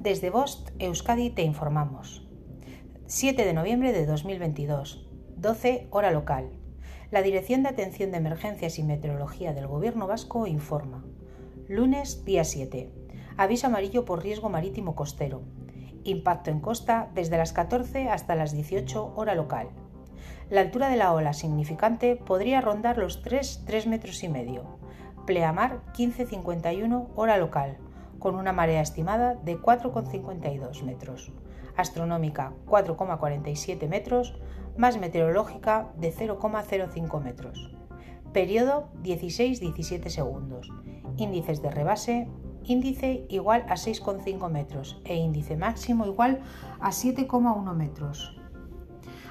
Desde Bost, Euskadi, te informamos. 7 de noviembre de 2022, 12 hora local. La Dirección de Atención de Emergencias y Meteorología del Gobierno Vasco informa. Lunes, día 7. Aviso amarillo por riesgo marítimo costero. Impacto en costa desde las 14 hasta las 18 hora local. La altura de la ola significante podría rondar los 3, 3 metros y medio. Pleamar 15.51 hora local con una marea estimada de 4,52 metros, astronómica 4,47 metros, más meteorológica de 0,05 metros. Periodo 16-17 segundos. Índices de rebase, índice igual a 6,5 metros e índice máximo igual a 7,1 metros.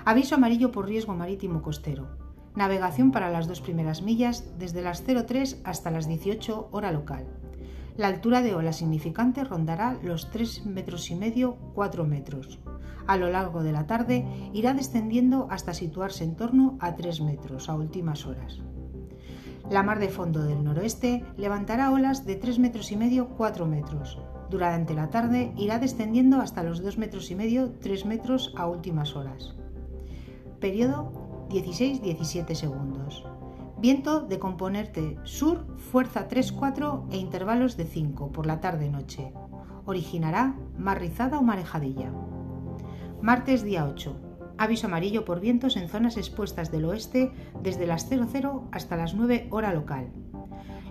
Aviso amarillo por riesgo marítimo costero. Navegación para las dos primeras millas desde las 03 hasta las 18 hora local. La altura de ola significante rondará los 3 metros y medio, 4 metros. A lo largo de la tarde irá descendiendo hasta situarse en torno a 3 metros a últimas horas. La mar de fondo del noroeste levantará olas de 3 metros y medio, 4 metros. Durante la tarde irá descendiendo hasta los 2 metros y medio, 3 metros a últimas horas. Periodo 16-17 segundos. Viento de componente sur, fuerza 3-4 e intervalos de 5 por la tarde-noche. Originará mar rizada o marejadilla. Martes día 8. Aviso amarillo por vientos en zonas expuestas del oeste desde las 00 hasta las 9 hora local.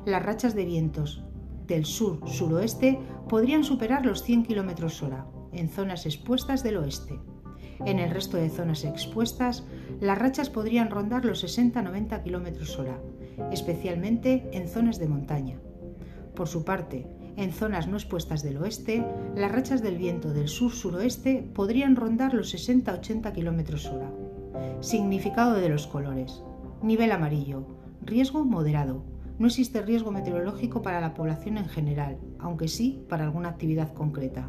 Las rachas de vientos del sur-suroeste podrían superar los 100 km hora en zonas expuestas del oeste. En el resto de zonas expuestas, las rachas podrían rondar los 60-90 km hora, especialmente en zonas de montaña. Por su parte, en zonas no expuestas del oeste, las rachas del viento del sur-suroeste podrían rondar los 60-80 km hora. Significado de los colores. Nivel amarillo. Riesgo moderado. No existe riesgo meteorológico para la población en general, aunque sí para alguna actividad concreta.